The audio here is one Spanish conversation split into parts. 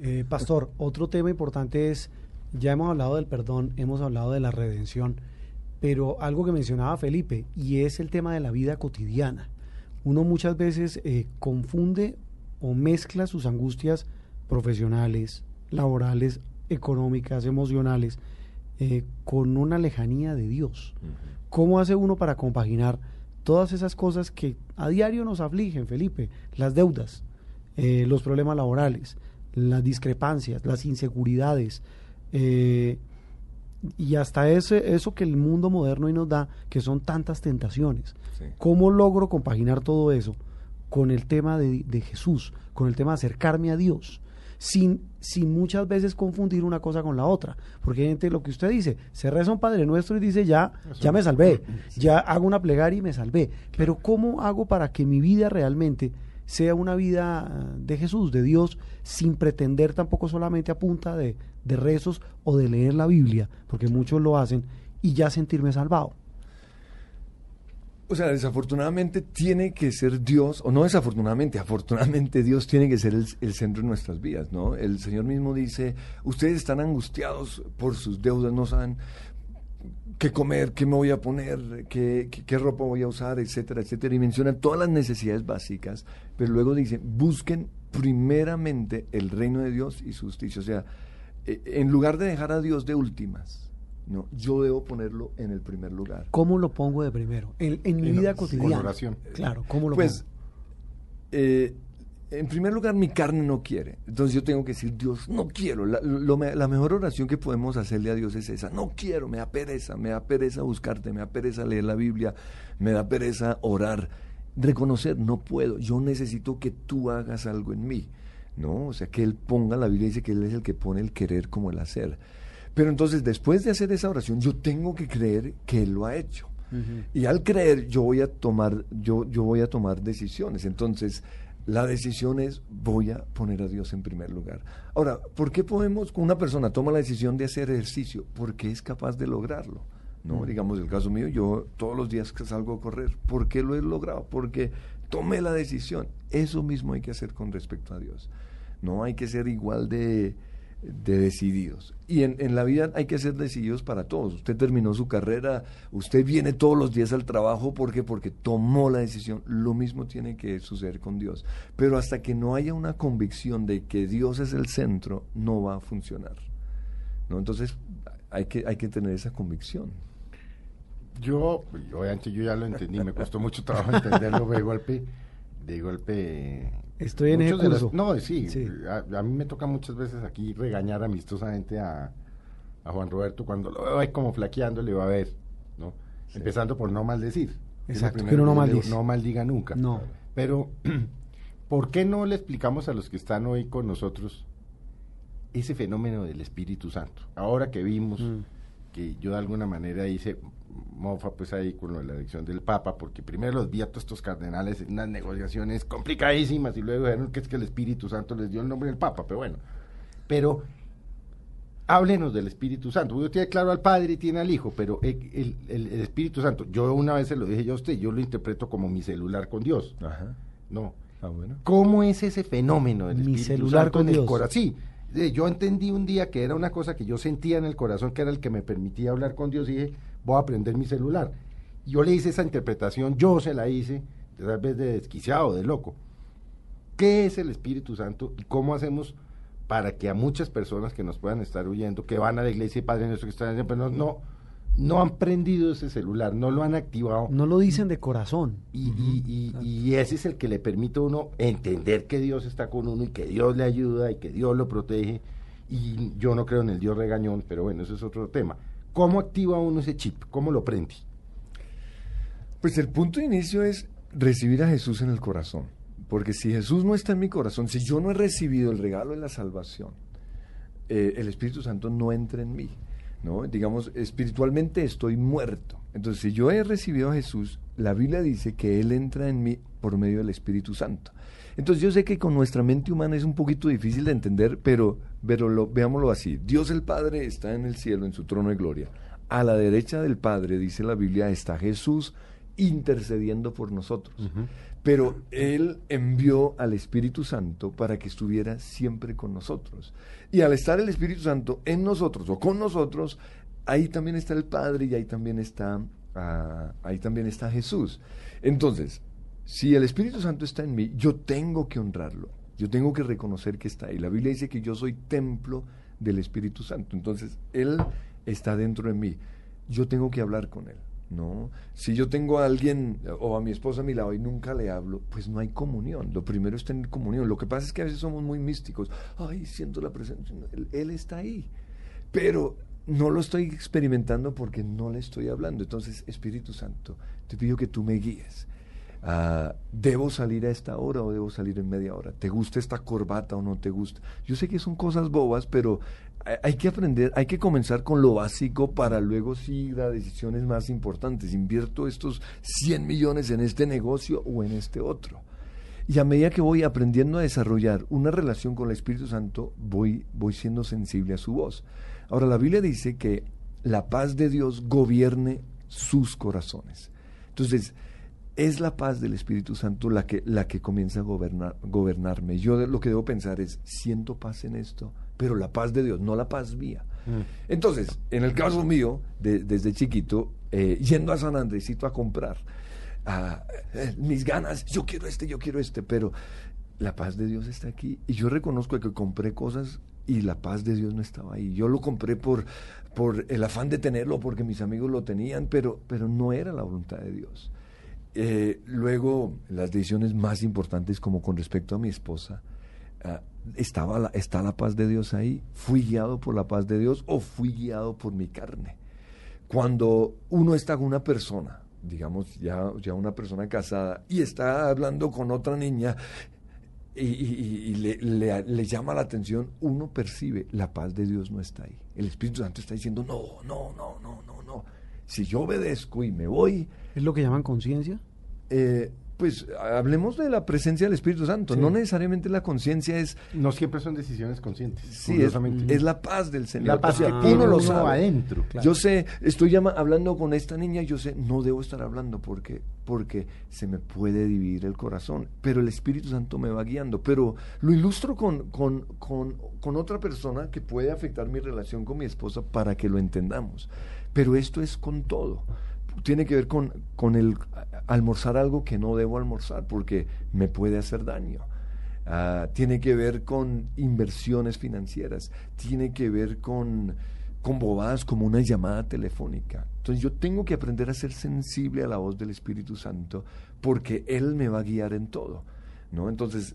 Eh, pastor, otro tema importante es, ya hemos hablado del perdón, hemos hablado de la redención, pero algo que mencionaba Felipe, y es el tema de la vida cotidiana. Uno muchas veces eh, confunde o mezcla sus angustias profesionales, laborales, económicas, emocionales, eh, con una lejanía de Dios. ¿Cómo hace uno para compaginar todas esas cosas que a diario nos afligen, Felipe? Las deudas, eh, los problemas laborales, las discrepancias, las inseguridades, eh, y hasta ese, eso que el mundo moderno hoy nos da, que son tantas tentaciones. ¿Cómo logro compaginar todo eso con el tema de, de Jesús, con el tema de acercarme a Dios? sin, sin muchas veces confundir una cosa con la otra. Porque hay gente, lo que usted dice, se reza un Padre Nuestro y dice, ya, ya me salvé, ya hago una plegaria y me salvé. Pero ¿cómo hago para que mi vida realmente sea una vida de Jesús, de Dios, sin pretender tampoco solamente a punta de, de rezos o de leer la Biblia, porque muchos lo hacen, y ya sentirme salvado? O sea, desafortunadamente tiene que ser Dios, o no desafortunadamente, afortunadamente Dios tiene que ser el, centro de nuestras vidas, ¿no? El Señor mismo dice, ustedes están angustiados por sus deudas, no saben qué comer, qué me voy a poner, qué, qué, ropa voy a usar, etcétera, etcétera. Y menciona todas las necesidades básicas, pero luego dice, busquen primeramente el reino de Dios y su justicia. O sea, eh, en lugar de dejar a Dios de últimas, no, yo debo ponerlo en el primer lugar. ¿Cómo lo pongo de primero? En, mi vida cotidiana. Con oración. Claro, ¿cómo lo pues, pongo? Eh, en primer lugar, mi carne no quiere. Entonces yo tengo que decir, Dios, no quiero. La, la, mejor oración que podemos hacerle a Dios es esa. No quiero, me da pereza, me da pereza buscarte, me da pereza leer la Biblia, me da pereza orar. Reconocer, no puedo. Yo necesito que tú hagas algo en mí. ¿no? O sea, que Él ponga, la Biblia dice que Él es el que pone el querer como el hacer. Pero entonces, después de hacer esa oración, yo tengo que creer que Él lo ha hecho. Y al creer, yo voy a tomar, yo, yo voy a tomar decisiones. Entonces, la decisión es voy a poner a Dios en primer lugar. Ahora, ¿por qué podemos, una persona toma la decisión de hacer ejercicio? Porque es capaz de lograrlo. ¿no? Digamos, el caso mío, yo todos los días que salgo a correr, ¿por qué lo he logrado? Porque tomé la decisión. Eso mismo hay que hacer con respecto a Dios. No hay que ser igual de, de decididos. Y en, en, la vida hay que ser decididos para todos. Usted terminó su carrera, usted viene todos los días al trabajo porque porque tomó la decisión. Lo mismo tiene que suceder con Dios. Pero hasta que no haya una convicción de que Dios es el centro, no va a funcionar. ¿no? Entonces hay que, hay que tener esa convicción. Yo, obviamente yo ya lo entendí, me costó mucho trabajo entenderlo de golpe, de golpe Estoy en el curso. no, sí, A, mí me toca muchas veces aquí regañar amistosamente a, a Juan Roberto cuando lo veo ahí como flaqueando, le va a ver, ¿no? Empezando por no maldecir. Exacto, que uno no maldice. No maldiga nunca. No. Pero, ¿por qué no le explicamos a los que están hoy con nosotros ese fenómeno del Espíritu Santo? Ahora que vimos mm. Que yo de alguna manera hice mofa pues ahí con la elección del Papa, porque primero los vi a todos estos cardenales en unas negociaciones complicadísimas y luego dijeron que es que el Espíritu Santo les dio el nombre del Papa, pero bueno. Pero háblenos del Espíritu Santo. Uno tiene claro al Padre y tiene al Hijo, pero el, Espíritu Santo, yo una vez se lo dije yo a usted, yo lo interpreto como mi celular con Dios. Ajá. No. Ah, bueno. ¿Cómo es ese fenómeno del mi celular con Dios? Sí, yo entendí un día que era una cosa que yo sentía en el corazón, que era el que me permitía hablar con Dios, y dije, voy a prender mi celular. Yo le hice esa interpretación, yo se la hice, tal vez de desquiciado, de loco. ¿Qué es el Espíritu Santo y cómo hacemos para que a muchas personas que nos puedan estar oyendo, que van a la iglesia y Padre nuestro que están pero no, no, no han prendido ese celular, no lo han activado. No lo dicen de corazón. Y, y, y, ese es el que le permite a uno entender que Dios está con uno y que Dios le ayuda y que Dios lo protege. Y yo no creo en el Dios regañón, pero bueno, eso es otro tema. ¿Cómo activa uno ese chip? ¿Cómo lo prende? Pues el punto de inicio es recibir a Jesús en el corazón. Porque si Jesús no está en mi corazón, si yo no he recibido el regalo de la salvación, eh, el Espíritu Santo no entra en mí. ¿No? Digamos, espiritualmente estoy muerto. Entonces, si yo he recibido a Jesús, la Biblia dice que Él entra en mí por medio del Espíritu Santo. Entonces, yo sé que con nuestra mente humana es un poquito difícil de entender, pero pero lo, veámoslo así. Dios el Padre está en el cielo, en su trono de gloria. A la derecha del Padre, dice la Biblia, está Jesús intercediendo por nosotros. pero Él envió al Espíritu Santo para que estuviera siempre con nosotros. Y al estar el Espíritu Santo en nosotros o con nosotros, ahí también está el Padre y ahí también está, ah, ahí también está Jesús. Entonces, si el Espíritu Santo está en mí, yo tengo que honrarlo. Yo tengo que reconocer que está ahí. La Biblia dice que yo soy templo del Espíritu Santo. Entonces, Él está dentro de mí. Yo tengo que hablar con Él. ¿No? Si yo tengo a alguien o a mi esposa a mi lado y nunca le hablo, pues no hay comunión. Lo primero es tener comunión. Lo que pasa es que a veces somos muy místicos. Ay, siento la presencia. Él, está ahí. Pero no lo estoy experimentando porque no le estoy hablando. Entonces, Espíritu Santo, te pido que tú me guíes. Ah, ¿Debo salir a esta hora o debo salir en media hora? ¿Te gusta esta corbata o no te gusta? Yo sé que son cosas bobas, pero hay que aprender, hay que comenzar con lo básico para luego sí a decisiones más importantes. Invierto estos 100 millones en este negocio o en este otro. Y a medida que voy aprendiendo a desarrollar una relación con el Espíritu Santo, voy, voy siendo sensible a su voz. Ahora, la Biblia dice que la paz de Dios gobierne sus corazones. Entonces, es la paz del Espíritu Santo la que, la que comienza a gobernar, gobernarme. Yo lo que debo pensar es, siento paz en esto, pero la paz de Dios, no la paz mía. Mm. Entonces, en el caso mío, desde chiquito, eh, yendo a San Andresito a comprar, eh, mis ganas, yo quiero este, yo quiero este, pero la paz de Dios está aquí. Y yo reconozco que compré cosas y la paz de Dios no estaba ahí. Yo lo compré por, por el afán de tenerlo, porque mis amigos lo tenían, pero, pero no era la voluntad de Dios. Eh, luego, las decisiones más importantes, como con respecto a mi esposa, ah, estaba la, está la paz de Dios ahí. ¿Fui guiado por la paz de Dios o fui guiado por mi carne? Cuando uno está con una persona, digamos ya, ya una persona casada, y está hablando con otra niña y, le, le, llama la atención, uno percibe, la paz de Dios no está ahí. El Espíritu Santo está diciendo, no, no, no, no, no, no. Si yo obedezco y me voy... ¿Es lo que llaman conciencia? Eh, pues hablemos de la presencia del Espíritu Santo. No necesariamente la conciencia es. No siempre son decisiones conscientes. Sí, es, la paz del Señor. La paz que uno lo sabe. adentro. Yo sé, estoy hablando con esta niña, yo sé, no debo estar hablando porque, porque se me puede dividir el corazón. Pero el Espíritu Santo me va guiando. Pero lo ilustro con, con, con, con otra persona que puede afectar mi relación con mi esposa para que lo entendamos. Pero esto es con todo tiene que ver con, con el almorzar algo que no debo almorzar porque me puede hacer daño. Ah, tiene que ver con inversiones financieras, tiene que ver con, con bobadas como una llamada telefónica. Entonces yo tengo que aprender a ser sensible a la voz del Espíritu Santo porque Él me va a guiar en todo. ¿no? Entonces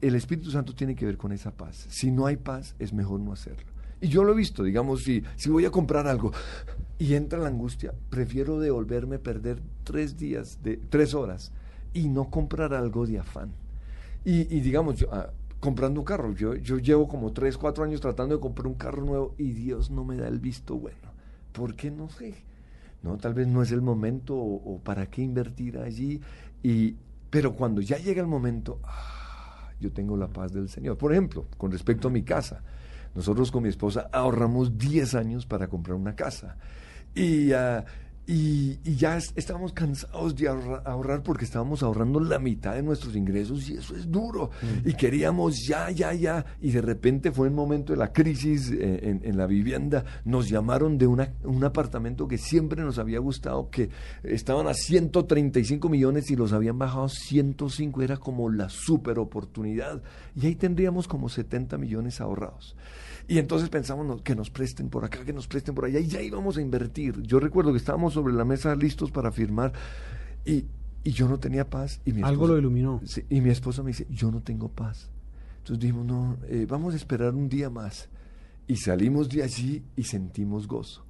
el Espíritu Santo tiene que ver con esa paz. Si no hay paz, es mejor no hacerlo. Y yo lo he visto, digamos, si, si voy a comprar algo y entra la angustia, prefiero devolverme, perder tres días, de, tres horas y no comprar algo de afán. Y, digamos, ah, comprando un carro, yo, yo llevo como tres, cuatro años tratando de comprar un carro nuevo y Dios no me da el visto bueno. ¿Por qué no sé? No, tal vez no es el momento o, para qué invertir allí. Y, pero cuando ya llega el momento, ah, yo tengo la paz del Señor. Por ejemplo, con respecto a mi casa. Nosotros con mi esposa ahorramos 10 años para comprar una casa. Y, uh, y, ya estábamos cansados de ahorrar, porque estábamos ahorrando la mitad de nuestros ingresos y eso es duro. Mm. Y queríamos ya, ya, ya. Y de repente fue el momento de la crisis eh, en, la vivienda. Nos llamaron de una, un apartamento que siempre nos había gustado, que estaban a 135 millones y los habían bajado a 105. Era como la super oportunidad. Y ahí tendríamos como 70 millones ahorrados. Y entonces pensamos que nos presten por acá, que nos presten por allá, y ya íbamos a invertir. Yo recuerdo que estábamos sobre la mesa listos para firmar, y, yo no tenía paz. Y mi Algo lo iluminó. y mi esposa me dice, yo no tengo paz. Entonces dijimos, no, eh, vamos a esperar un día más. Y salimos de allí y sentimos gozo.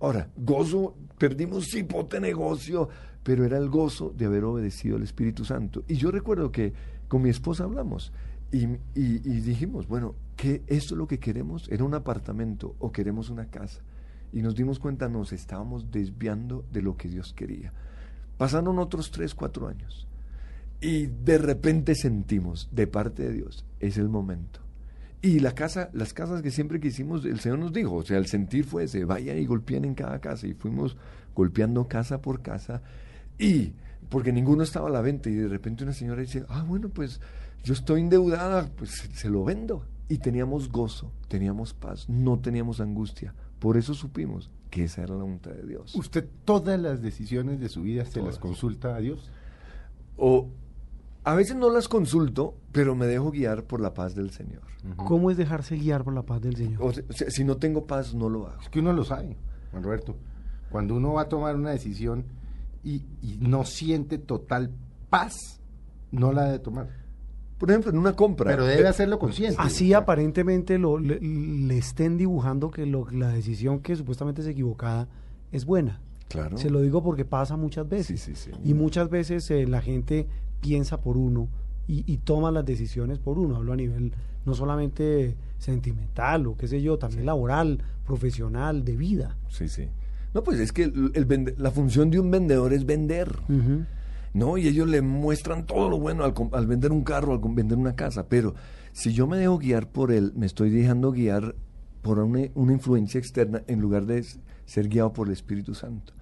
Ahora, gozo, perdimos cipote negocio, pero era el gozo de haber obedecido al Espíritu Santo. Y yo recuerdo que con mi esposa hablamos y, y, dijimos, bueno, que esto es lo que queremos, era un apartamento o queremos una casa. Y nos dimos cuenta, nos estábamos desviando de lo que Dios quería. Pasaron otros tres, cuatro años. Y de repente sentimos, de parte de Dios, es el momento. Y la casa, las casas que siempre quisimos, el Señor nos dijo, o sea, el sentir fue ese, vayan y golpeen en cada casa. Y fuimos golpeando casa por casa. Y porque ninguno estaba a la venta y de repente una señora dice, ah, bueno, pues yo estoy endeudada, pues se lo vendo. Y teníamos gozo, teníamos paz, no teníamos angustia. Por eso supimos que esa era la voluntad de Dios. ¿Usted todas las decisiones de su vida se las consulta a Dios? O a veces no las consulto, pero me dejo guiar por la paz del Señor. ¿Cómo es dejarse guiar por la paz del Señor? O sea, si no tengo paz, no lo hago. Es que uno lo sabe, Juan Roberto. Cuando uno va a tomar una decisión y, no siente total paz, no la debe tomar. Por ejemplo, en una compra. Pero debe hacerlo consciente. Así aparentemente lo, le, estén dibujando que lo, la decisión que supuestamente es equivocada es buena. Claro. Se lo digo porque pasa muchas veces. Sí, sí, sí. Y muchas veces eh, la gente piensa por uno y, toma las decisiones por uno. Hablo a nivel no solamente sentimental o qué sé yo, también laboral, profesional, de vida. Sí, sí. No, pues es que el, la función de un vendedor es vender. ¿No? Y ellos le muestran todo lo bueno al, vender un carro, al vender una casa. Pero si yo me dejo guiar por él, me estoy dejando guiar por una, una influencia externa en lugar de ser guiado por el Espíritu Santo.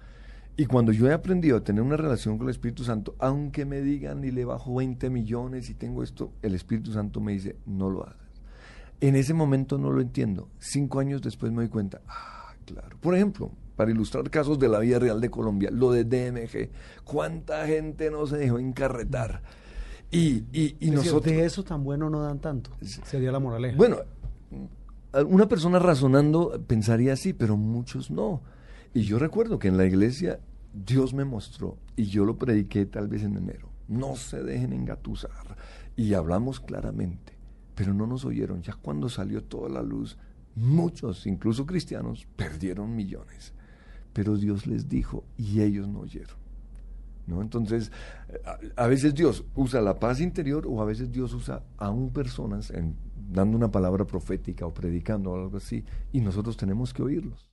Y cuando yo he aprendido a tener una relación con el Espíritu Santo, aunque me digan y le bajo 20 millones y tengo esto, el Espíritu Santo me dice, no lo hagas. En ese momento no lo entiendo. Cinco años después me doy cuenta, ah, claro. Por ejemplo, para ilustrar casos de la vida real de Colombia, lo de DMG, cuánta gente no se dejó encarretar. Y, y, nosotros... De eso tan bueno no dan tanto, sería la moraleja. Bueno, una persona razonando pensaría así, pero muchos no. Y yo recuerdo que en la iglesia Dios me mostró, y yo lo prediqué tal vez en enero, no se dejen engatusar. Y hablamos claramente, pero no nos oyeron. Ya cuando salió toda la luz, muchos, incluso cristianos, perdieron millones. Pero Dios les dijo y ellos no oyeron. ¿No? Entonces, a, veces Dios usa la paz interior o a veces Dios usa aún personas en, dando una palabra profética o predicando o algo así y nosotros tenemos que oírlos.